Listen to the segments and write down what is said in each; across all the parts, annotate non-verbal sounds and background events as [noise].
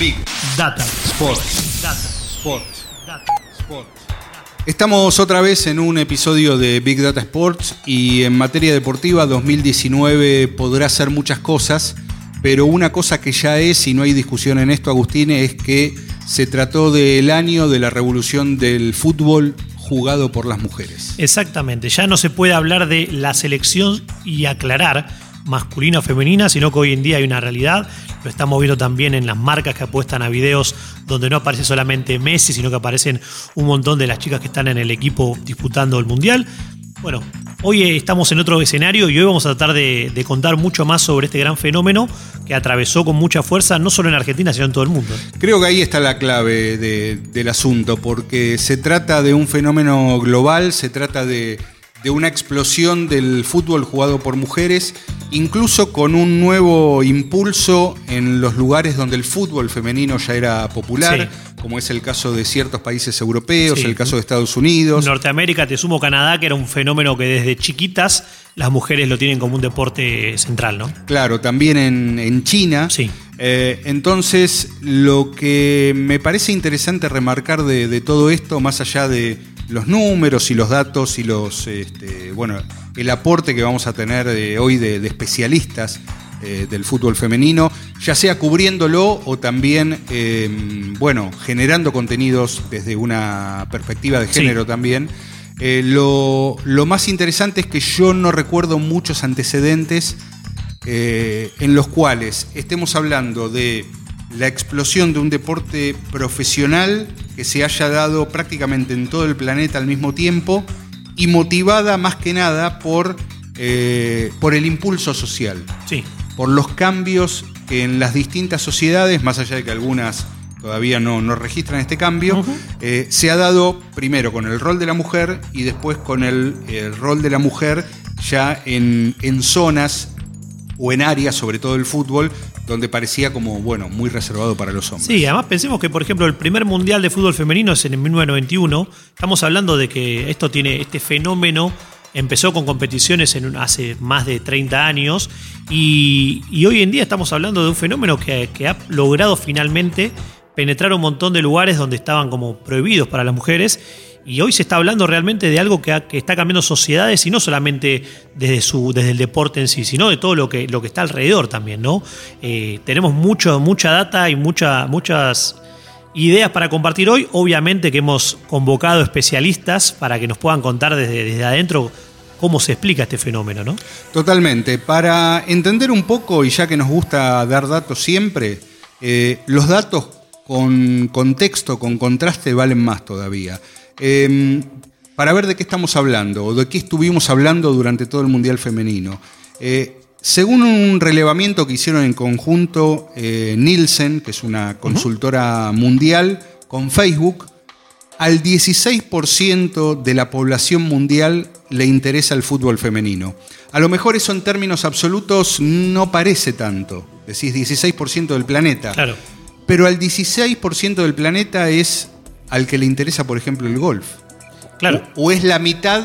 Big Data Sports. Data Sports. Data Sports. Estamos otra vez en un episodio de Big Data Sports y en materia deportiva 2019 podrá hacer muchas cosas, pero una cosa que ya es, y no hay discusión en esto, Agustín, es que se trató del año de la revolución del fútbol jugado por las mujeres. Exactamente, ya no se puede hablar de la selección y aclarar masculina o femenina, sino que hoy en día hay una realidad. Lo estamos viendo también en las marcas que apuestan a videos donde no aparece solamente Messi, sino que aparecen un montón de las chicas que están en el equipo disputando el Mundial. Bueno, hoy estamos en otro escenario y hoy vamos a tratar de, de, contar mucho más sobre este gran fenómeno que atravesó con mucha fuerza no solo en Argentina, sino en todo el mundo. Creo que ahí está la clave de, del asunto, porque se trata de un fenómeno global, se trata de una explosión del fútbol jugado por mujeres, incluso con un nuevo impulso en los lugares donde el fútbol femenino ya era popular. Sí como es el caso de ciertos países europeos, sí. el caso de Estados Unidos. Norteamérica, te sumo Canadá, que era un fenómeno que desde chiquitas las mujeres lo tienen como un deporte central, ¿no? Claro, también en, en China. Sí. Eh, entonces, lo que me parece interesante remarcar de, de, todo esto, más allá de los números y los datos y los, este, bueno, el aporte que vamos a tener de, hoy de, de especialistas eh, del fútbol femenino, ya sea cubriéndolo o también, eh, bueno, generando contenidos desde una perspectiva de género sí. también. Eh, lo, lo, más interesante es que yo no recuerdo muchos antecedentes eh, en los cuales estemos hablando de la explosión de un deporte profesional que se haya dado prácticamente en todo el planeta al mismo tiempo y motivada más que nada por, eh, por el impulso social. Sí por los cambios que en las distintas sociedades, más allá de que algunas todavía no, no registran este cambio, uh -huh. eh, se ha dado primero con el rol de la mujer y después con el, el rol de la mujer ya en, en, zonas o en áreas, sobre todo el fútbol, donde parecía como, bueno, muy reservado para los hombres. Sí, además pensemos que, por ejemplo, el primer mundial de fútbol femenino es en 1991. Estamos hablando de que esto tiene este fenómeno empezó con competiciones en, hace más de 30 años y, hoy en día estamos hablando de un fenómeno que, ha logrado finalmente penetrar un montón de lugares donde estaban como prohibidos para las mujeres y hoy se está hablando realmente de algo que, está cambiando sociedades y no solamente desde, el deporte en sí, sino de todo lo que, está alrededor también, ¿no? Eh, tenemos mucho, mucha data y mucha, muchas ideas para compartir hoy. Obviamente que hemos convocado especialistas para que nos puedan contar desde, desde adentro cómo se explica este fenómeno, ¿no? Totalmente. Para entender un poco, y ya que nos gusta dar datos siempre, eh, los datos con contexto, con contraste, valen más todavía. Eh, para ver de qué estamos hablando, o de qué estuvimos hablando durante todo el Mundial Femenino. Eh, según un relevamiento que hicieron en conjunto eh, Nielsen, que es una consultora uh -huh. mundial, con Facebook, al 16% de la población mundial le interesa el fútbol femenino. A lo mejor eso en términos absolutos no parece tanto, decís 16% del planeta. Claro. Pero al 16% del planeta es al que le interesa, por ejemplo, el golf. Claro. O, o es la mitad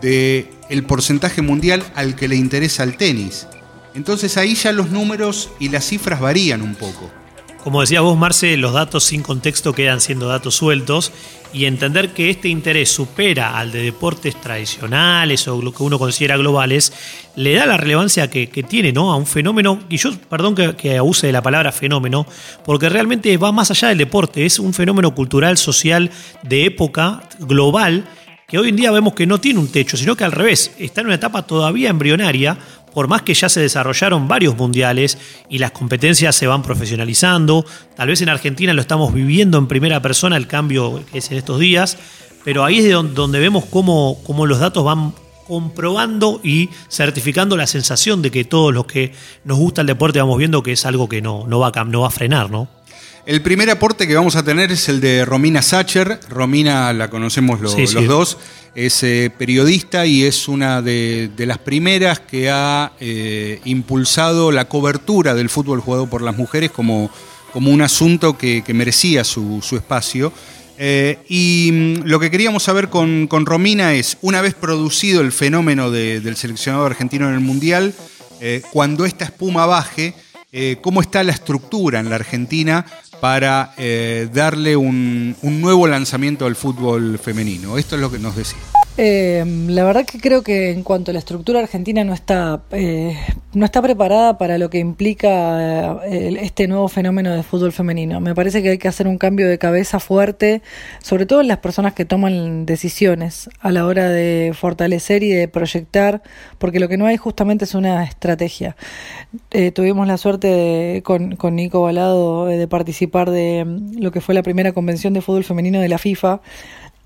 de el porcentaje mundial al que le interesa el tenis. Entonces ahí ya los números y las cifras varían un poco. Como decías vos, Marce, los datos sin contexto quedan siendo datos sueltos y entender que este interés supera al de deportes tradicionales o lo que uno considera globales, le da la relevancia que, que tiene ¿no? a un fenómeno, y yo, perdón que, que use de la palabra fenómeno, porque realmente va más allá del deporte, es un fenómeno cultural, social, de época, global, que hoy en día vemos que no tiene un techo, sino que al revés, está en una etapa todavía embrionaria, por más que ya se desarrollaron varios mundiales y las competencias se van profesionalizando, tal vez en Argentina lo estamos viviendo en primera persona el cambio que es en estos días, pero ahí es donde vemos cómo, cómo los datos van comprobando y certificando la sensación de que todos los que nos gusta el deporte vamos viendo que es algo que no, no, va, a, no va a frenar, ¿no? El primer aporte que vamos a tener es el de Romina Sacher. Romina la conocemos lo- Sí, sí. los dos. Es eh, periodista y es una de, las primeras que ha eh, impulsado la cobertura del fútbol jugado por las mujeres como, como un asunto que, merecía su, espacio. Eh, y mm, lo que queríamos saber con, Romina es, una vez producido el fenómeno de- del seleccionado argentino en el Mundial, cuando esta espuma baje, ¿cómo está la estructura en la Argentina para eh, darle un, un nuevo lanzamiento al fútbol femenino? Esto es lo que nos decía. Eh, la verdad que creo que en cuanto a la estructura argentina no está eh, no está preparada para lo que implica eh, este nuevo fenómeno de fútbol femenino. Me parece que hay que hacer un cambio de cabeza fuerte, sobre todo en las personas que toman decisiones a la hora de fortalecer y de proyectar, porque lo que no hay justamente es una estrategia. Eh, tuvimos la suerte de- con, con Nico Balado eh, de participar de lo que fue la primera convención de fútbol femenino de la FIFA.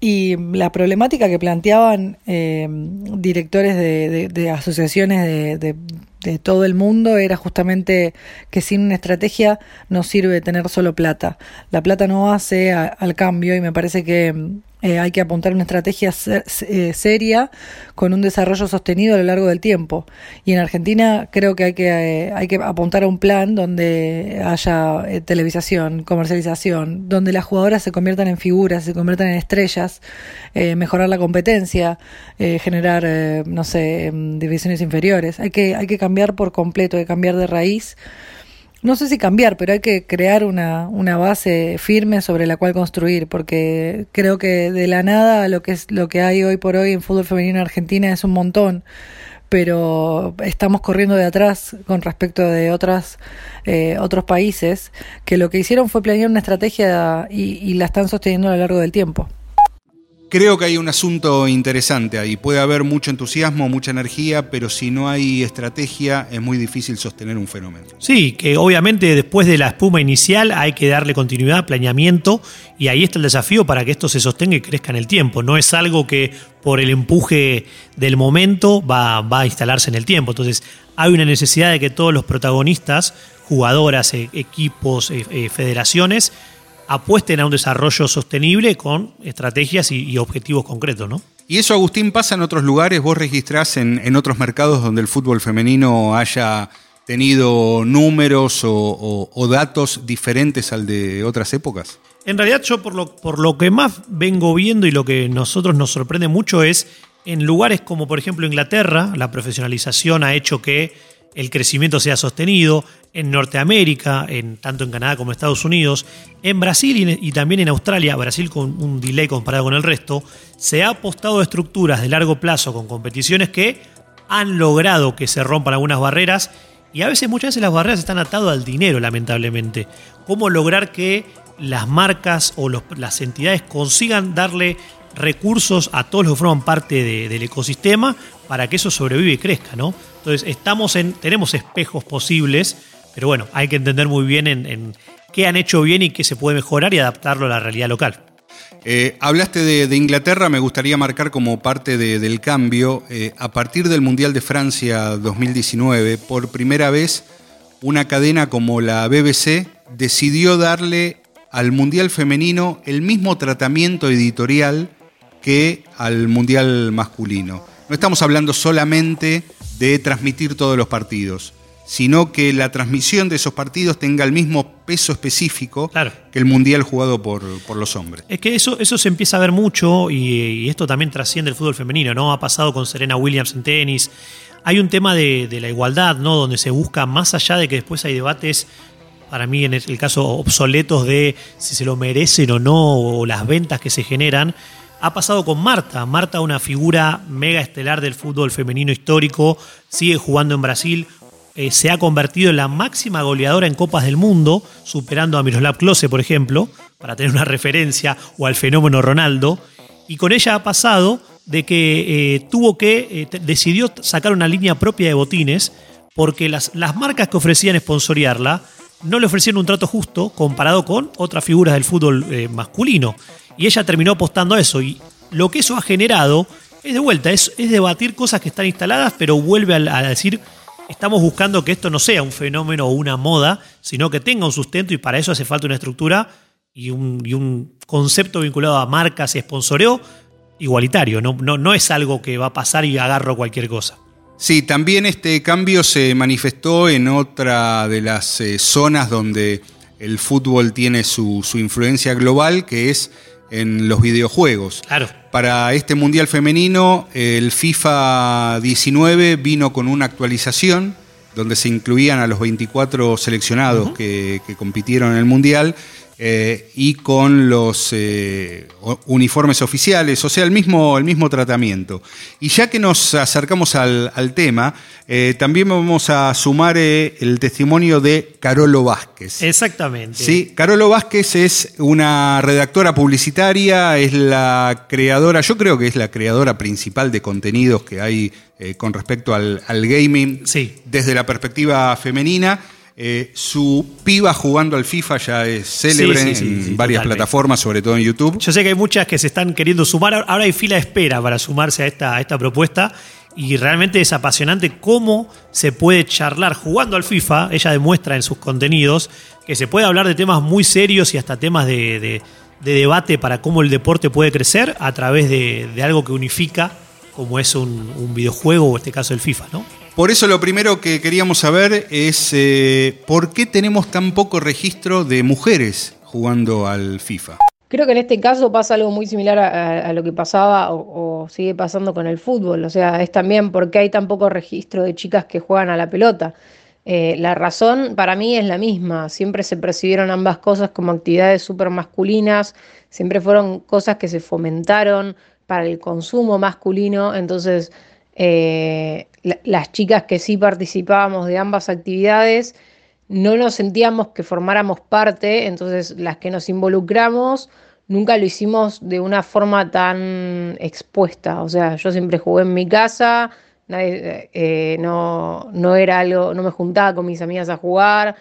Y la problemática que planteaban eh, directores de, asociaciones de, de- todo el mundo era justamente que sin una estrategia no sirve tener solo plata. La plata no hace al cambio y me parece que eh, hay que apuntar una estrategia eh, seria con un desarrollo sostenido a lo largo del tiempo. Y en Argentina creo que hay que, eh, hay que apuntar a un plan donde haya eh, televisación, comercialización, donde las jugadoras se conviertan en figuras, se conviertan en estrellas, eh, mejorar la competencia, generar, no sé, em, divisiones inferiores. Hay que, hay que cambiar por completo, hay que cambiar de raíz. No sé si cambiar, pero hay que crear una, una base firme sobre la cual construir, porque creo que de la nada lo que es lo que hay hoy por hoy en fútbol femenino en Argentina es un montón, pero estamos corriendo de atrás con respecto de otras eh, otros países que lo que hicieron fue planear una estrategia y, y la están sosteniendo a lo largo del tiempo. Creo que hay un asunto interesante ahí. Puede haber mucho entusiasmo, mucha energía, pero si no hay estrategia es muy difícil sostener un fenómeno. Sí, que obviamente después de la espuma inicial hay que darle continuidad, planeamiento, y ahí está el desafío para que esto se sostenga y crezca en el tiempo. No es algo que por el empuje del momento va, va a instalarse en el tiempo. Entonces hay una necesidad de que todos los protagonistas, jugadoras, e- equipos, e- e- federaciones, apuesten a un desarrollo sostenible con estrategias y, y objetivos concretos, ¿no? Y eso, Agustín, pasa en otros lugares. ¿Vos registrás en, en otros mercados donde el fútbol femenino haya tenido números o, o- o datos diferentes al de otras épocas? En realidad yo por lo, por lo que más vengo viendo y lo que nosotros nos sorprende mucho es en lugares como por ejemplo Inglaterra, la profesionalización ha hecho que el crecimiento sea sostenido, en Norteamérica, en, tanto en Canadá como en Estados Unidos, en Brasil y, también en Australia, Brasil con un delay comparado con el resto, se ha apostado a estructuras de largo plazo con competiciones que han logrado que se rompan algunas barreras y a veces, muchas veces las barreras están atadas al dinero, lamentablemente. ¿Cómo lograr que las marcas o las entidades consigan darle recursos a todos los que forman parte de- del ecosistema para que eso sobreviva y crezca, ¿no? Entonces, estamos en, tenemos espejos posibles, pero bueno, hay que entender muy bien en, qué han hecho bien y qué se puede mejorar y adaptarlo a la realidad local. Eh, hablaste de, de Inglaterra, me gustaría marcar como parte de- del cambio, eh, a partir del Mundial de Francia 2019, por primera vez una cadena como la BBC decidió darle al Mundial femenino el mismo tratamiento editorial que al Mundial masculino. No estamos hablando solamente de transmitir todos los partidos, sino que la transmisión de esos partidos tenga el mismo peso específico Claro. que el Mundial jugado por, por los hombres. Es que eso, eso se empieza a ver mucho y, y esto también trasciende el fútbol femenino, ¿no? Ha pasado con Serena Williams en tenis. Hay un tema de, de la igualdad, ¿no? Donde se busca, más allá de que después hay debates, para mí en el, el caso obsoletos de si se lo merecen o no, o las ventas que se generan, ha pasado con Marta. Marta, una figura mega estelar del fútbol femenino histórico, sigue jugando en Brasil, eh, se ha convertido en la máxima goleadora en Copas del Mundo, superando a Miroslav Klose, por ejemplo, para tener una [laughs] referencia, o al fenómeno Ronaldo. Y con ella ha pasado de que eh, tuvo que, eh, decidió sacar una línea propia de botines, porque las, las marcas que ofrecían sponsorearla no le ofrecieron un trato justo comparado con otras figuras del fútbol eh, masculino. Y ella terminó apostando a eso. Y lo que eso ha generado es de vuelta, es, es debatir cosas que están instaladas, pero vuelve a, decir estamos buscando que esto no sea un fenómeno o una moda, sino que tenga un sustento y para eso hace falta una estructura y un, concepto vinculado a marcas y sponsoreo igualitario. No, no, no es algo que va a pasar y agarro cualquier cosa. Sí, también este cambio se manifestó en otra de las eh, zonas donde el fútbol tiene su, su, influencia global, que es en los videojuegos. Claro. Para este Mundial Femenino, el FIFA 19 vino con una actualización donde se incluían a los 24 seleccionados que, que compitieron en el Mundial eh, y con los eh, uniformes oficiales, o sea, el mismo, el mismo tratamiento. Y ya que nos acercamos al, tema, eh, también vamos a sumar el testimonio de Carolo Vázquez. Exactamente. Sí, Carolo Vázquez es una redactora publicitaria, es la creadora, yo creo que es la creadora principal de contenidos que hay con respecto al, al gaming sí. desde la perspectiva femenina. Eh, su piba jugando al FIFA ya es célebre en varias plataformas, sobre todo en YouTube. Yo sé que hay muchas que se están queriendo sumar. Ahora hay fila de espera para sumarse a esta, a esta propuesta. Y realmente es apasionante cómo se puede charlar jugando al FIFA. Ella demuestra en sus contenidos que se puede hablar de temas muy serios y hasta temas de, debate para cómo el deporte puede crecer a través de, algo que unifica, como es un, un videojuego o en este caso el FIFA, ¿no? Por eso lo primero que queríamos saber es eh, por qué tenemos tan poco registro de mujeres jugando al FIFA. Creo que en este caso pasa algo muy similar a, lo que pasaba o, sigue pasando con el fútbol. O sea, es también porque hay tan poco registro de chicas que juegan a la pelota. Eh, la razón para mí es la misma. Siempre se percibieron ambas cosas como actividades súper masculinas. Siempre fueron cosas que se fomentaron para el consumo masculino. Entonces, eh, las chicas que sí participábamos de ambas actividades no nos sentíamos que formáramos parte, entonces las que nos involucramos nunca lo hicimos de una forma tan expuesta. O sea, yo siempre jugué en mi casa, eh, no, no era algo, no me juntaba con mis amigas a jugar,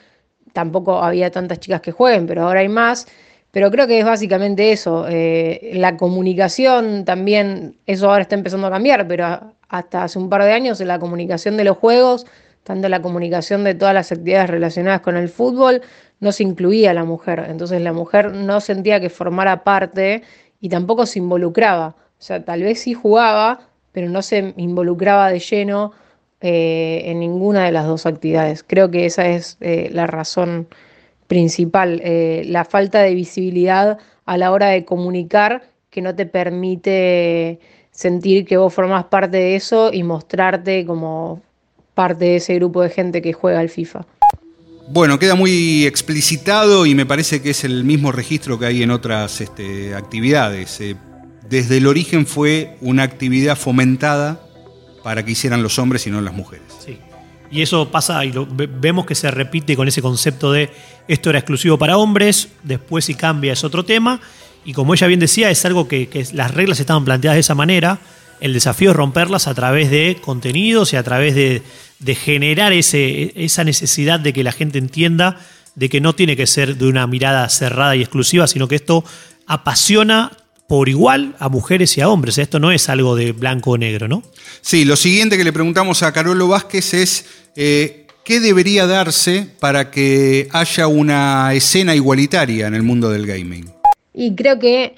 tampoco había tantas chicas que jueguen, pero ahora hay más. Pero creo que es básicamente eso. Eh, la comunicación también, eso ahora está empezando a cambiar, pero hasta hace un par de años en la comunicación de los juegos, tanto la comunicación de todas las actividades relacionadas con el fútbol, no se incluía a la mujer. Entonces la mujer no sentía que formara parte y tampoco se involucraba. O sea, tal vez sí jugaba, pero no se involucraba de lleno eh, en ninguna de las dos actividades. Creo que esa es eh, la razón principal, eh, la falta de visibilidad a la hora de comunicar que no te permite sentir que vos formás parte de eso y mostrarte como parte de ese grupo de gente que juega al FIFA. Bueno, queda muy explicitado y me parece que es el mismo registro que hay en otras este, actividades. Eh, desde el origen fue una actividad fomentada para que hicieran los hombres y no las mujeres. Sí. Y eso pasa y lo, vemos que se repite con ese concepto de esto era exclusivo para hombres, después si cambia es otro tema. Y como ella bien decía, es algo que, las reglas estaban planteadas de esa manera. El desafío es romperlas a través de contenidos y a través de, generar ese, esa necesidad de que la gente entienda de que no tiene que ser de una mirada cerrada y exclusiva, sino que esto apasiona por igual a mujeres y a hombres. Esto no es algo de blanco o negro, ¿no? Sí, lo siguiente que le preguntamos a Carolo Vázquez es eh, ¿qué debería darse para que haya una escena igualitaria en el mundo del gaming? Y creo que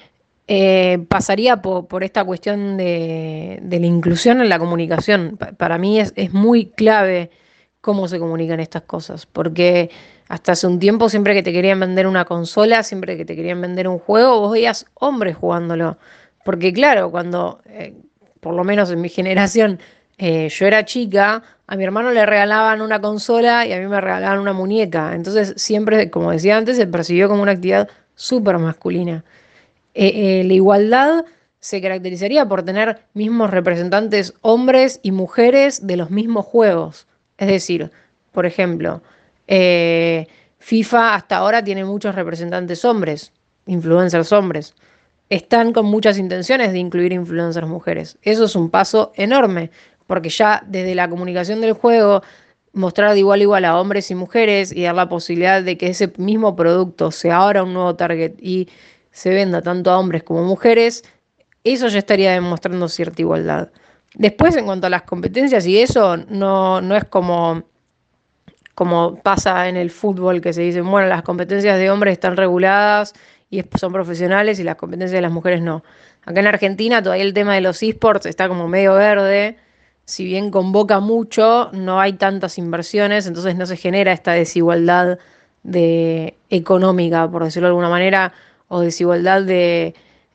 eh, pasaría por, esta cuestión de, la inclusión en la comunicación. para mí es, muy clave cómo se comunican estas cosas, porque hasta hace un tiempo siempre que te querían vender una consola, siempre que te querían vender un juego, vos veías hombres jugándolo. Porque claro, cuando, eh, por lo menos en mi [laughs] generación, eh, yo era chica, a mi hermano le regalaban una consola y a mí me regalaban una muñeca. Entonces siempre, como decía antes, se percibió como una actividad súper masculina. Eh, eh, la igualdad se caracterizaría por tener mismos representantes hombres y mujeres de los mismos juegos. Es decir, por ejemplo, eh, FIFA hasta ahora tiene muchos representantes hombres, influencers hombres. Están con muchas intenciones de incluir influencers mujeres. Eso es un paso enorme, porque ya desde la comunicación del juego mostrar de igual a igual a hombres y mujeres y dar la posibilidad de que ese mismo producto sea ahora un nuevo target y se venda tanto a hombres como a mujeres, eso ya estaría demostrando cierta igualdad. Después, en cuanto a las competencias y eso, no, no es como, como pasa en el fútbol, que se dice, bueno, las competencias de hombres están reguladas y son profesionales y las competencias de las mujeres no. Acá en Argentina todavía el tema de los esports está como medio verde, si bien convoca mucho, no hay tantas inversiones, entonces no se genera esta desigualdad de económica, por decirlo de alguna manera, o desigualdad de,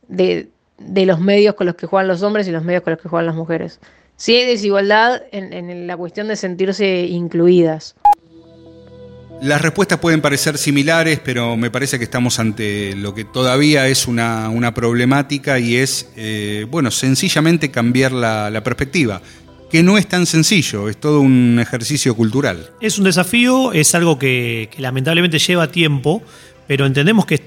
de, los medios con los que juegan los hombres y los medios con los que juegan las mujeres. Sí hay desigualdad en, en la cuestión de sentirse incluidas. Las respuestas pueden parecer similares, pero me parece que estamos ante lo que todavía es una, problemática y es, eh, bueno, sencillamente cambiar la, perspectiva, que no es tan sencillo, es todo un ejercicio cultural. Es un desafío, es algo que, lamentablemente lleva tiempo, pero entendemos que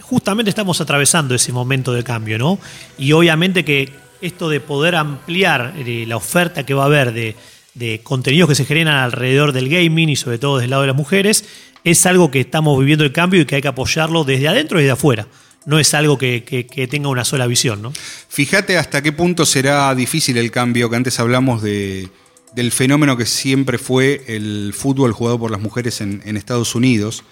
justamente estamos atravesando ese momento de cambio, ¿no? Y obviamente que esto de poder ampliar eh, la oferta que va a haber de de contenidos que se generan alrededor del gaming y sobre todo desde el lado de las mujeres, es algo que estamos viviendo el cambio y que hay que apoyarlo desde adentro y desde afuera. No es algo que, tenga una sola visión. ¿no? Fíjate hasta qué punto será difícil el cambio, que antes hablamos de, del fenómeno que siempre fue el fútbol jugado por las mujeres en, Estados Unidos.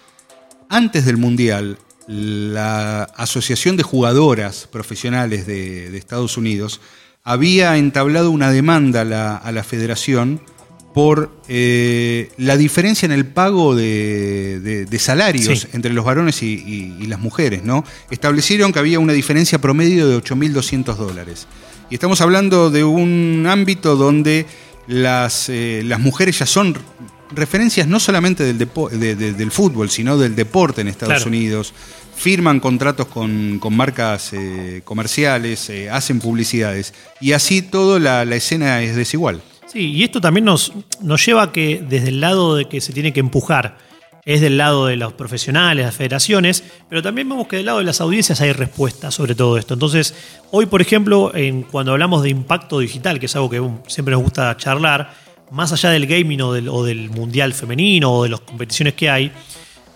Antes del Mundial, la Asociación de Jugadoras Profesionales de Estados Unidos había entablado una demanda a la, federación por eh, la diferencia en el pago de, salarios entre los varones y, las mujeres. ¿no? Establecieron que había una diferencia promedio de 8.200 dólares. Y estamos hablando de un ámbito donde las, eh, las mujeres ya son referencias no solamente del, del fútbol, sino del deporte en Estados Unidos firman contratos con, marcas eh, comerciales, hacen publicidades y así toda la, escena es desigual. Sí, y esto también nos, nos lleva a que desde el lado de que se tiene que empujar es del lado de los profesionales, las federaciones, pero también vemos que del lado de las audiencias hay respuesta sobre todo esto. Entonces, hoy, por ejemplo, en, cuando hablamos de impacto digital, que es algo que siempre nos gusta charlar, más allá del gaming o del, o del mundial femenino o de las competiciones que hay,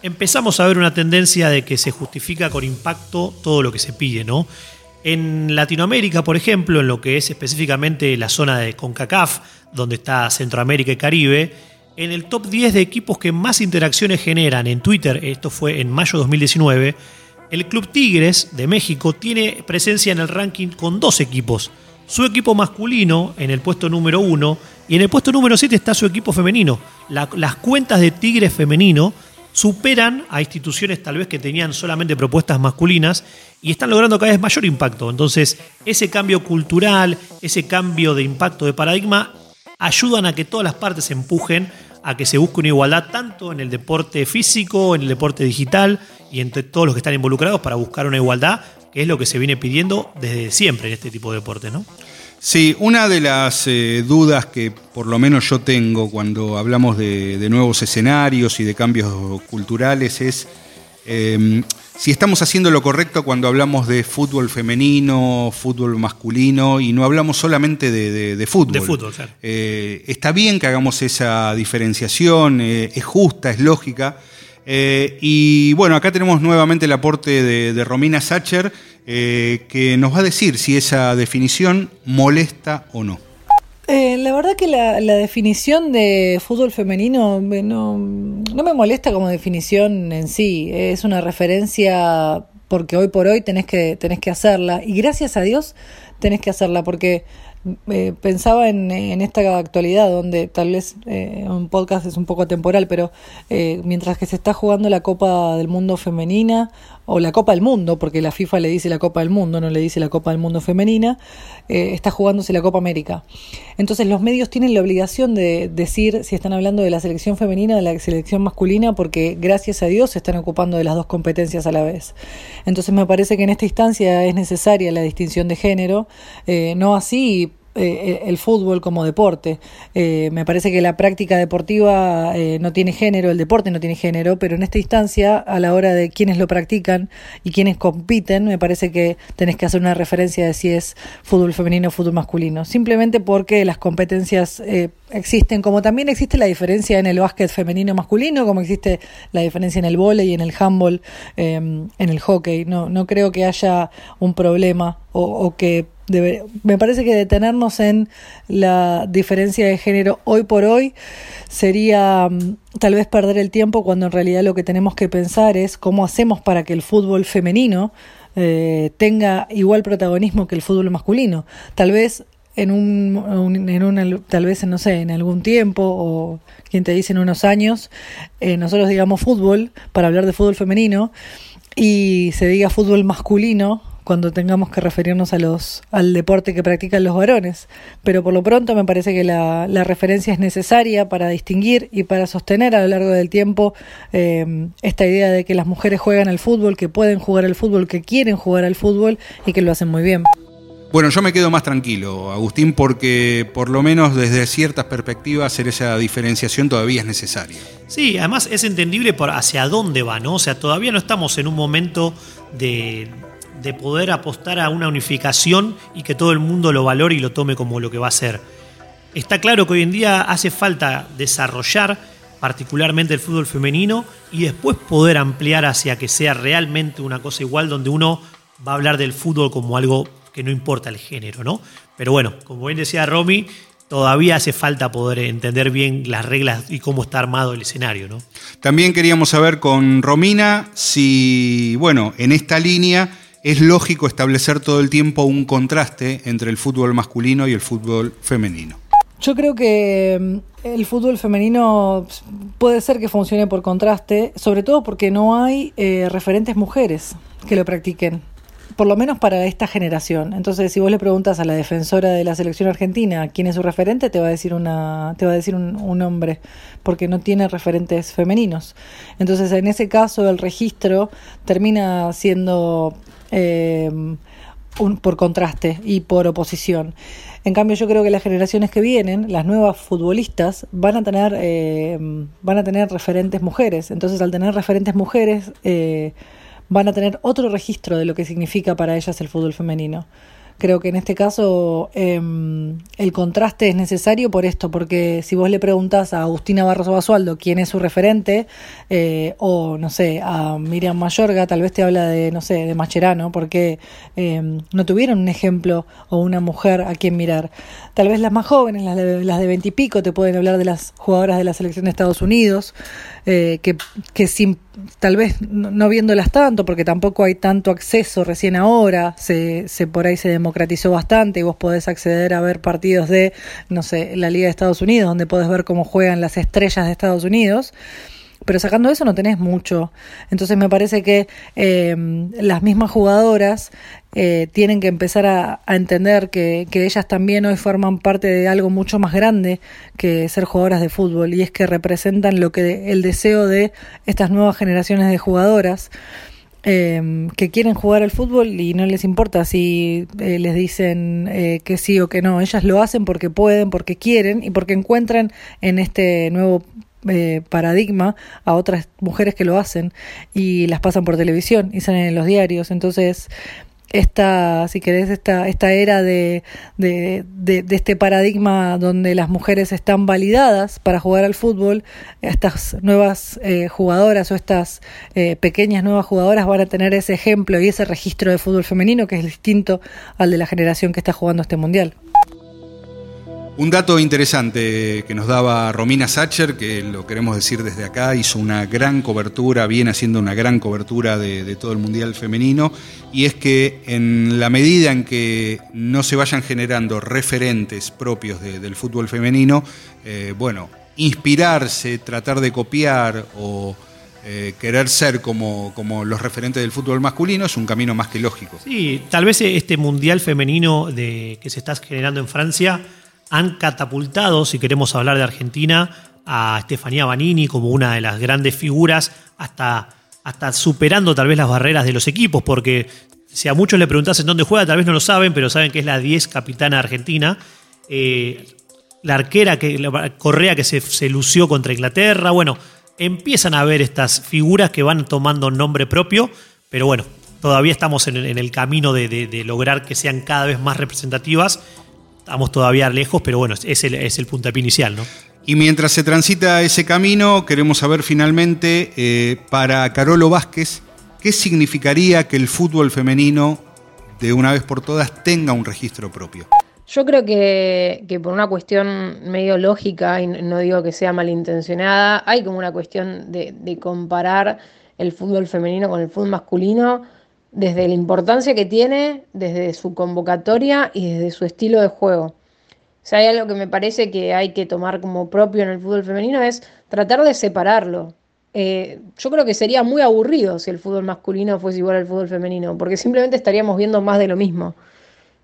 empezamos a ver una tendencia de que se justifica con impacto todo lo que se pide, ¿no? En Latinoamérica, por ejemplo, en lo que es específicamente la zona de CONCACAF, donde está Centroamérica y Caribe, en el top 10 de equipos que más interacciones generan en Twitter, esto fue en mayo de 2019, el Club Tigres de México tiene presencia en el ranking con dos equipos. Su equipo masculino en el puesto número 1 y en el puesto número 7 está su equipo femenino. las cuentas de Tigres femenino superan a instituciones tal vez que tenían solamente propuestas masculinas y están logrando cada vez mayor impacto. Entonces, ese cambio cultural, ese cambio de impacto de paradigma, ayudan a que todas las partes empujen a que se busque una igualdad tanto en el deporte físico, en el deporte digital y entre todos los que están involucrados para buscar una igualdad, que es lo que se viene pidiendo desde siempre en este tipo de deporte, ¿no? Sí, una de las eh, dudas que por lo menos yo tengo cuando hablamos de, nuevos escenarios y de cambios culturales es em, si estamos haciendo lo correcto cuando hablamos de fútbol femenino, fútbol masculino y no hablamos solamente de, fútbol. De fútbol, claro. Eh, está bien que hagamos esa diferenciación, eh, es justa, es lógica. y bueno, acá tenemos nuevamente el aporte de Romina Sacher eh, que nos va a decir si esa definición molesta o no. Eh, la verdad que la, definición de fútbol femenino no, no me molesta como definición en sí, es una referencia porque hoy por hoy tenés que, tenés que hacerla. Y gracias a Dios tenés que hacerla porque eh, pensaba en, en, esta actualidad donde tal vez eh, un podcast es un poco temporal, pero eh, mientras que se está jugando la Copa del Mundo femenina o la Copa del Mundo, porque la FIFA le dice la Copa del Mundo, no le dice la Copa del Mundo femenina, eh, está jugándose la Copa América. Entonces los medios tienen la obligación de decir si están hablando de la selección femenina o de la selección masculina, porque gracias a Dios se están ocupando de las dos competencias a la vez. Entonces me parece que en esta instancia es necesaria la distinción de género, no así eh, el fútbol como deporte. Eh, me parece que la práctica deportiva eh, no tiene género, el deporte no tiene género, pero en esta instancia, a la hora de quienes lo practican y quienes compiten, me parece que tenés que hacer una referencia de si es fútbol femenino o fútbol masculino. Simplemente porque las competencias existen, como también existe la diferencia en el básquet femenino masculino, como existe la diferencia en el vóley en el handball, en el hockey. No, no creo que haya un problema o que me parece que detenernos en la diferencia de género hoy por hoy sería mm, tal vez perder el tiempo cuando en realidad lo que tenemos que pensar es cómo hacemos para que el fútbol femenino eh, tenga igual protagonismo que el fútbol masculino. Tal vez en un, en un, tal vez no sé en algún tiempo o quien te dice en unos años eh, nosotros digamos fútbol para hablar de fútbol femenino y se diga fútbol masculino cuando tengamos que referirnos a los, al deporte que practican los varones. Pero por lo pronto me parece que la, la referencia es necesaria para distinguir y para sostener a lo largo del tiempo eh, esta idea de que las mujeres juegan al fútbol, que pueden jugar al fútbol, que quieren jugar al fútbol y que lo hacen muy bien. Bueno, yo me quedo más tranquilo, Agustín, porque por lo menos desde ciertas perspectivas hacer esa diferenciación todavía es necesaria. Sí, además es entendible por hacia dónde va, ¿no? O sea, todavía no estamos en un momento de, de poder apostar a una unificación y que todo el mundo lo valore y lo tome como lo que va a ser. Está claro que hoy en día hace falta desarrollar particularmente el fútbol femenino y después poder ampliar hacia que sea realmente una cosa igual donde uno va a hablar del fútbol como algo que no importa el género, ¿no? Pero bueno, como bien decía Romy, todavía hace falta poder entender bien las reglas y cómo está armado el escenario, ¿no? También queríamos saber con Romina si, bueno, en esta línea es lógico establecer todo el tiempo un contraste entre el fútbol masculino y el fútbol femenino. Yo creo que mm, el fútbol femenino puede ser que funcione por contraste, sobre todo porque no hay eh, referentes mujeres que lo practiquen por lo menos para esta generación. Entonces, si vos le preguntas a la defensora de la selección argentina quién es su referente, te va a decir una, te va a decir un, un hombre, porque no tiene referentes femeninos. Entonces, en ese caso, el registro termina siendo eh, un, por contraste y por oposición. En cambio, yo creo que las generaciones que vienen, las nuevas futbolistas, van a tener, eh, van a tener referentes mujeres. Entonces, al tener referentes mujeres, eh, van a tener otro registro de lo que significa para ellas el fútbol femenino. Creo que en este caso em, el contraste es necesario por esto, porque si vos le preguntás a Agustina Barroso Basualdo quién es su referente, eh, o no sé, a Miriam Mayorga, tal vez te habla de, no sé, de Macherano, porque em, no tuvieron un ejemplo o una mujer a quien mirar. Tal vez las más jóvenes, las de, las de 20 y pico, te pueden hablar de las jugadoras de la selección de Estados Unidos, eh, que, que sin, tal vez no viéndolas tanto, porque tampoco hay tanto acceso recién ahora, se, se por ahí se democratizó bastante y vos podés acceder a ver partidos de, no sé, la Liga de Estados Unidos, donde podés ver cómo juegan las estrellas de Estados Unidos pero sacando eso no tenés mucho. Entonces me parece que eh, las mismas jugadoras eh, tienen que empezar a, entender que, que, ellas también hoy forman parte de algo mucho más grande que ser jugadoras de fútbol y es que representan lo que el deseo de estas nuevas generaciones de jugadoras. Eh, que quieren jugar al fútbol y no les importa si eh, les dicen eh, que sí o que no. Ellas lo hacen porque pueden, porque quieren y porque encuentran en este nuevo eh, paradigma a otras mujeres que lo hacen y las pasan por televisión y salen en los diarios. Entonces, esta, si querés, esta, esta era de, de, de, este paradigma donde las mujeres están validadas para jugar al fútbol, estas nuevas eh, jugadoras o estas eh, pequeñas nuevas jugadoras van a tener ese ejemplo y ese registro de fútbol femenino que es distinto al de la generación que está jugando este mundial. Un dato interesante que nos daba Romina Sacher, que lo queremos decir desde acá, hizo una gran cobertura, viene haciendo una gran cobertura de, todo el Mundial Femenino, y es que en la medida en que no se vayan generando referentes propios del fútbol femenino, eh, bueno, inspirarse, tratar de copiar o eh, querer ser como, como los referentes del fútbol masculino es un camino más que lógico. Sí, tal vez este Mundial Femenino de, que se está generando en Francia han catapultado, si queremos hablar de Argentina, a Estefanía Banini como una de las grandes figuras, hasta, hasta superando tal vez las barreras de los equipos, porque si a muchos le preguntasen dónde juega, tal vez no lo saben, pero saben que es la 10 capitana argentina. Eh, la arquera, que, Correa que se, lució contra Inglaterra, bueno, empiezan a ver estas figuras que van tomando nombre propio, pero bueno, todavía estamos en, el camino de lograr que sean cada vez más representativas estamos todavía lejos, pero bueno, es el, es el puntapié inicial, ¿no? Y mientras se transita ese camino, queremos saber finalmente eh, para Carolo Vázquez qué significaría que el fútbol femenino de una vez por todas tenga un registro propio? Yo creo que, por una cuestión medio lógica, y no digo que sea malintencionada, hay como una cuestión de, de comparar el fútbol femenino con el fútbol masculino desde la importancia que tiene, desde su convocatoria y desde su estilo de juego. Si hay algo que me parece que hay que tomar como propio en el fútbol femenino es tratar de separarlo. Eh, yo creo que sería muy aburrido si el fútbol masculino fuese igual al fútbol femenino, porque simplemente estaríamos viendo más de lo mismo.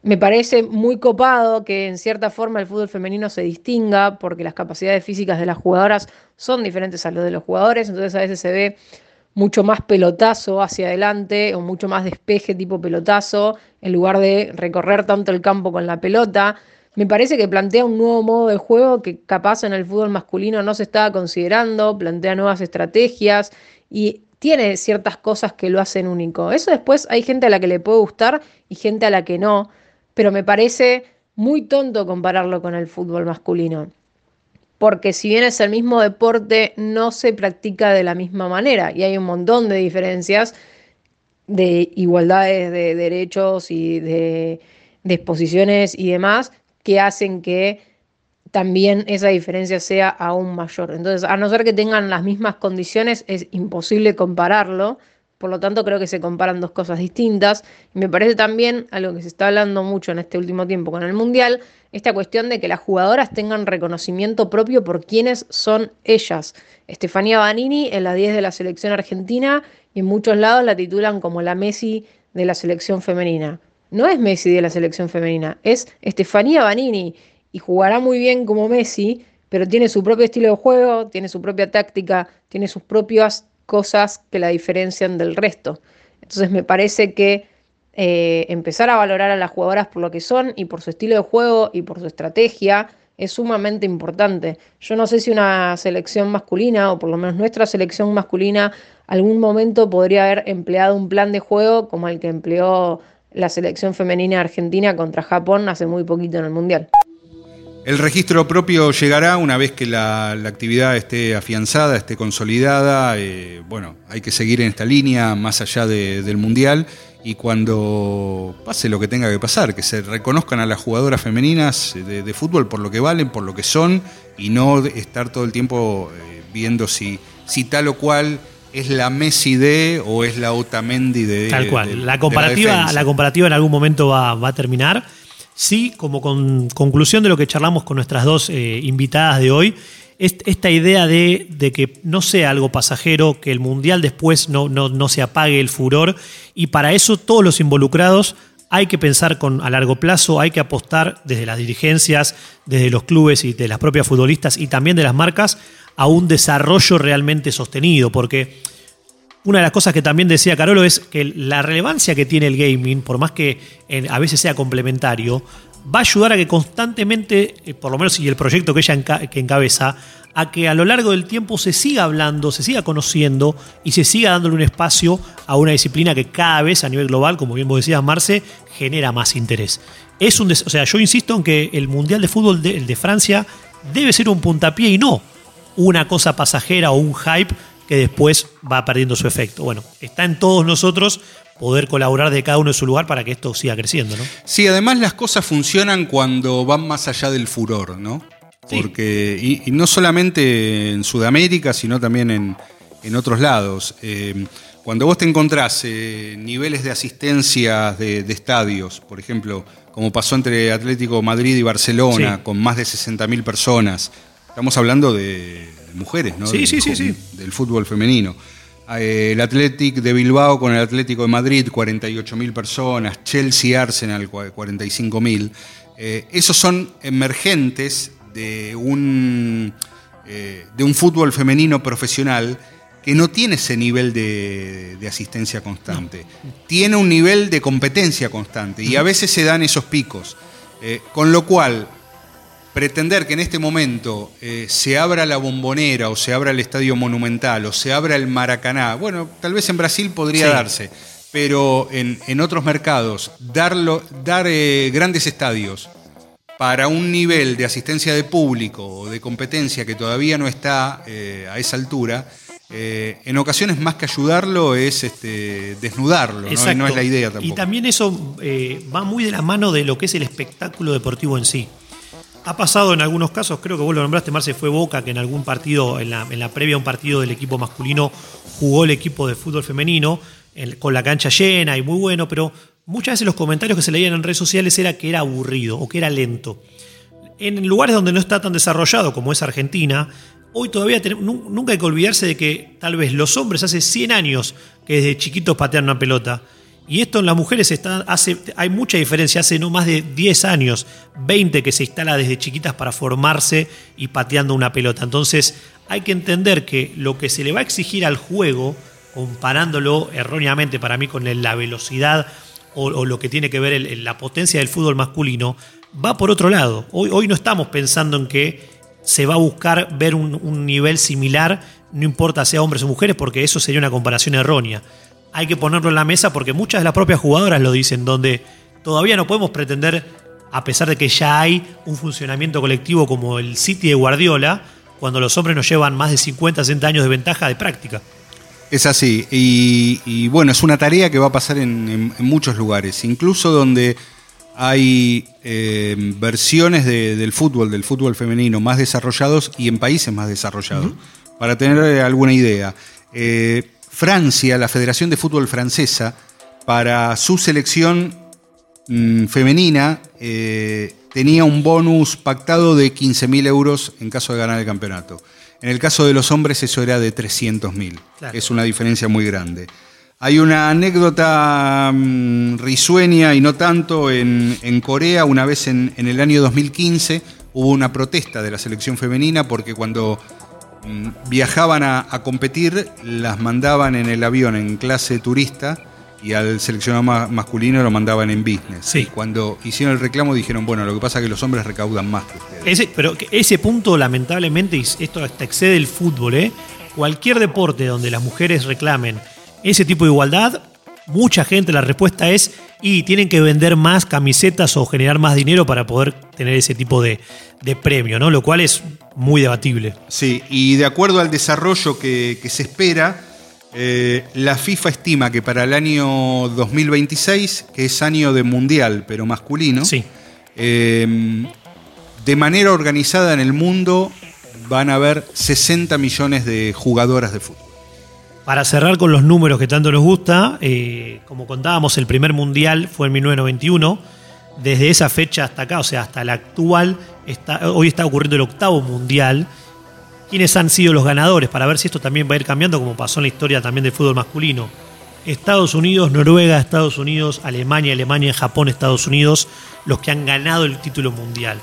Me parece muy copado que en cierta forma el fútbol femenino se distinga, porque las capacidades físicas de las jugadoras son diferentes a las de los jugadores, entonces a veces se ve mucho más pelotazo hacia adelante o mucho más despeje tipo pelotazo, en lugar de recorrer tanto el campo con la pelota. Me parece que plantea un nuevo modo de juego que capaz en el fútbol masculino no se estaba considerando, plantea nuevas estrategias y tiene ciertas cosas que lo hacen único. Eso después hay gente a la que le puede gustar y gente a la que no, pero me parece muy tonto compararlo con el fútbol masculino porque si bien es el mismo deporte, no se practica de la misma manera y hay un montón de diferencias de igualdades de derechos y de, exposiciones y demás que hacen que también esa diferencia sea aún mayor. Entonces, a no ser que tengan las mismas condiciones, es imposible compararlo. Por lo tanto, creo que se comparan dos cosas distintas. Y me parece también algo que se está hablando mucho en este último tiempo con el Mundial, esta cuestión de que las jugadoras tengan reconocimiento propio por quienes son ellas. Estefanía Banini en la 10 de la selección argentina y en muchos lados la titulan como la Messi de la selección femenina. No es Messi de la selección femenina, es Estefanía Banini y jugará muy bien como Messi, pero tiene su propio estilo de juego, tiene su propia táctica, tiene sus propias cosas que la diferencian del resto. Entonces me parece que eh, empezar a valorar a las jugadoras por lo que son y por su estilo de juego y por su estrategia es sumamente importante. Yo no sé si una selección masculina, o por lo menos nuestra selección masculina, algún momento podría haber empleado un plan de juego como el que empleó la selección femenina argentina contra Japón hace muy poquito en el Mundial. El registro propio llegará una vez que la, actividad esté afianzada, esté consolidada. Eh, bueno, hay que seguir en esta línea más allá del Mundial y cuando pase lo que tenga que pasar, que se reconozcan a las jugadoras femeninas de, fútbol por lo que valen, por lo que son y no estar todo el tiempo eh, viendo si, si tal o cual es la Messi de o es la Otamendi de. Tal cual. la, comparativa, la, comparativa en algún momento va, va a terminar. Sí, como con conclusión de lo que charlamos con nuestras dos eh, invitadas de hoy, esta idea de, que no sea algo pasajero, que el Mundial después no, no, se apague el furor, y para eso todos los involucrados hay que pensar con, a largo plazo, hay que apostar desde las dirigencias, desde los clubes y de las propias futbolistas y también de las marcas a un desarrollo realmente sostenido, porque una de las cosas que también decía Carolo es que la relevancia que tiene el gaming, por más que a veces sea complementario, va a ayudar a que constantemente, eh, por lo menos y el proyecto que ella encabeza, a que a lo largo del tiempo se siga hablando, se siga conociendo y se siga dándole un espacio a una disciplina que cada vez a nivel global, como bien vos decías, Marce, genera más interés. Es un o sea, yo insisto en que el Mundial de Fútbol de, de Francia debe ser un puntapié y no una cosa pasajera o un hype que después va perdiendo su efecto. Bueno, está en todos nosotros poder colaborar de cada uno en su lugar para que esto siga creciendo, ¿no? Sí, además las cosas funcionan cuando van más allá del furor, ¿no? Porque, y, no solamente en Sudamérica, sino también en, otros lados. Eh, cuando vos te encontrás eh, niveles de asistencia de, estadios, por ejemplo, como pasó entre Atlético Madrid y Barcelona, con más de 60.000 personas, estamos hablando de mujeres, ¿no? Sí, sí, sí, sí. Del fútbol femenino. Eh, el Athletic de Bilbao con el Atlético de Madrid, 48.000 personas, Chelsea Arsenal, 45.000. Eh, esos son emergentes de un, eh, de un fútbol femenino profesional que no tiene ese nivel de, asistencia constante. Tiene un nivel de competencia constante y a veces se dan esos picos. con lo cual, pretender que en este momento eh, se abra la bombonera o se abra el estadio monumental o se abra el Maracaná, bueno, tal vez en Brasil podría darse, pero en, otros mercados, darlo, dar eh, grandes estadios para un nivel de asistencia de público o de competencia que todavía no está eh, a esa altura, eh, en ocasiones más que ayudarlo es este, desnudarlo, ¿no? Y no es la idea tampoco. Y también eso eh, va muy de la mano de lo que es el espectáculo deportivo en sí. Ha pasado en algunos casos, creo que vos lo nombraste, Marce, fue Boca, que en algún partido, en la, previa a un partido del equipo masculino, jugó el equipo de fútbol femenino con la cancha llena y muy bueno, pero muchas veces los comentarios que se leían en redes sociales era que era aburrido o que era lento. En lugares donde no está tan desarrollado como es Argentina, hoy todavía nunca hay que olvidarse de que tal vez los hombres hace 100 años que desde chiquitos patean una pelota. Y esto en las mujeres está, hace, hay mucha diferencia, hace no más de 10 años, 20 que se instala desde chiquitas para formarse y pateando una pelota. Entonces hay que entender que lo que se le va a exigir al juego, comparándolo erróneamente para mí con la velocidad o, lo que tiene que ver la potencia del fútbol masculino, va por otro lado. Hoy, hoy no estamos pensando en que se va a buscar ver un, nivel similar, no importa sea hombres o mujeres, porque eso sería una comparación errónea. Hay que ponerlo en la mesa porque muchas de las propias jugadoras lo dicen, donde todavía no podemos pretender, a pesar de que ya hay un funcionamiento colectivo como el City de Guardiola, cuando los hombres nos llevan más de 50, 60 años de ventaja de práctica. Es así, y, bueno, es una tarea que va a pasar en muchos lugares, incluso donde hay eh, versiones del fútbol, del fútbol femenino más desarrollados y en países más desarrollados. Para tener alguna idea, eh, Francia, la Federación de Fútbol Francesa, para su selección mm, femenina tenía un bonus pactado de 15.000 euros en caso de ganar el campeonato. En el caso de los hombres eso era de 300.000. Es una diferencia muy grande. Hay una anécdota mm, risueña y no tanto en, Corea, una vez en, el año 2015 hubo una protesta de la selección femenina porque cuando viajaban a, competir las mandaban en el avión en clase turista y al seleccionado masculino lo mandaban en business. Sí. Cuando hicieron el reclamo dijeron, bueno, lo que pasa es que los hombres recaudan más que ustedes. Ese, pero ese punto, lamentablemente, esto hasta excede el fútbol, ¿eh? cualquier deporte donde las mujeres reclamen ese tipo de igualdad? Mucha gente, la respuesta es, y tienen que vender más camisetas o generar más dinero para poder tener ese tipo de, premio, ¿no? Lo cual es muy debatible. Sí, y de acuerdo al desarrollo que, se espera, eh, la FIFA estima que para el año 2026, que es año de mundial, pero masculino, sí. Eh, de manera organizada en el mundo van a haber 60 millones de jugadoras de fútbol. Para cerrar con los números que tanto nos gusta, eh, como contábamos, el primer mundial fue en 1991. Desde esa fecha hasta acá, o sea, hasta la actual, hoy está ocurriendo el octavo mundial. ¿Quiénes han sido los ganadores? Para ver si esto también va a ir cambiando, como pasó en la historia también del fútbol masculino. Estados Unidos, Noruega, Estados Unidos, Alemania, Alemania, Japón, Estados Unidos, los que han ganado el título mundial.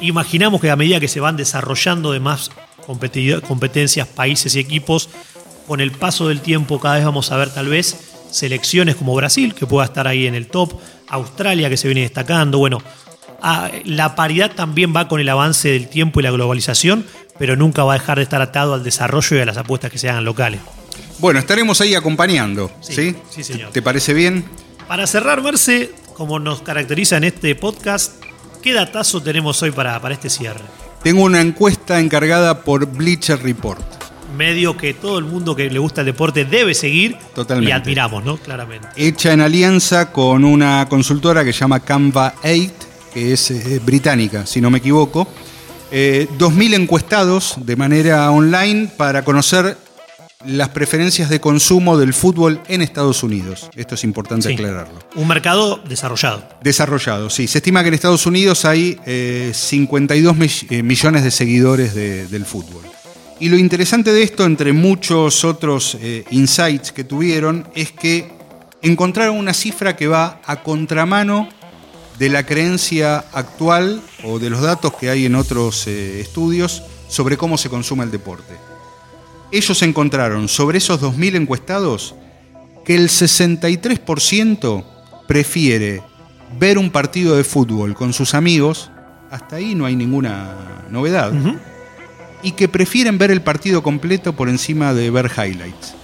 Imaginamos que a medida que se van desarrollando de más competencias, países y equipos, con el paso del tiempo cada vez vamos a ver tal vez selecciones como Brasil, que pueda estar ahí en el top, Australia, que se viene destacando, bueno, la paridad también va con el avance del tiempo y la globalización, pero nunca va a dejar de estar atado al desarrollo y a las apuestas que se hagan locales. Bueno, estaremos ahí acompañando, ¿sí? Sí, señor. ¿Te parece bien? Para cerrar, Marce, como nos caracteriza en este podcast, ¿qué datazo tenemos hoy para, para este cierre? Tengo una encuesta encargada por Bleacher Report medio que todo el mundo que le gusta el deporte debe seguir Totalmente. y admiramos, ¿no? Claramente. Hecha en alianza con una consultora que se llama Canva 8, que es eh, británica, si no me equivoco. Eh, 2.000 encuestados de manera online para conocer las preferencias de consumo del fútbol en Estados Unidos. Esto es importante aclararlo. Un mercado desarrollado. Desarrollado, sí. Se estima que en Estados Unidos hay 52 eh, millones de seguidores del fútbol. Y lo interesante de esto, entre muchos otros eh, insights que tuvieron, es que encontraron una cifra que va a contramano de la creencia actual o de los datos que hay en otros eh, estudios sobre cómo se consume el deporte. Ellos encontraron sobre esos 2.000 encuestados que el 63% prefiere ver un partido de fútbol con sus amigos, hasta ahí no hay ninguna novedad y que prefieren ver el partido completo por encima de ver highlights.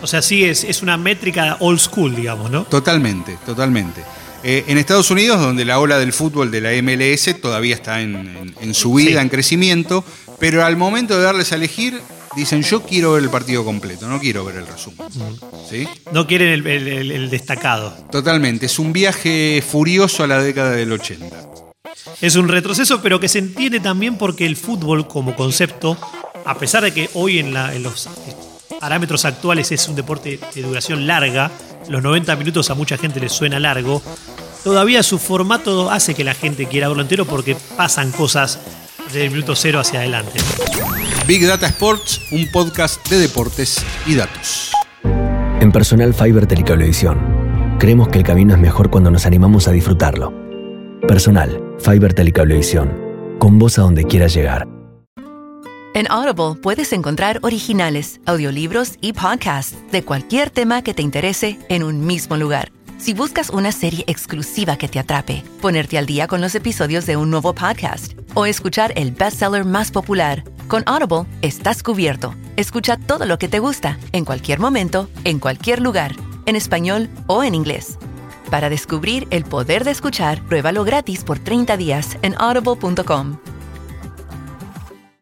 O sea, sí, es, es una métrica old school, digamos, ¿no? Totalmente, totalmente. Eh, en Estados Unidos, donde la ola del fútbol de la MLS todavía está en, su vida, en crecimiento, pero al momento de darles a elegir, dicen yo quiero ver el partido completo, no quiero ver el resumen. ¿Sí? No quieren el, el- el- el destacado. Totalmente, es un viaje furioso a la década del 80. Es un retroceso, pero que se entiende también porque el fútbol como concepto, a pesar de que hoy en, la- en los parámetros actuales es un deporte de duración larga, los 90 minutos a mucha gente les suena largo, todavía su formato hace que la gente quiera verlo entero porque pasan cosas desde el minuto cero hacia adelante. Big Data Sports, un podcast de deportes y datos. En Personal Fiber Telecablevisión, creemos que el camino es mejor cuando nos animamos a disfrutarlo. Personal Fiber Telecablevisión, con vos a donde quieras llegar. En Audible puedes encontrar originales, audiolibros y podcasts de cualquier tema que te interese en un mismo lugar. Si buscas una serie exclusiva que te atrape, ponerte al día con los episodios de un nuevo podcast o escuchar el bestseller más popular, con Audible estás cubierto. Escucha todo lo que te gusta, en cualquier momento, en cualquier lugar, en español o en inglés. Para descubrir el poder de escuchar, pruébalo gratis por 30 días en audible.com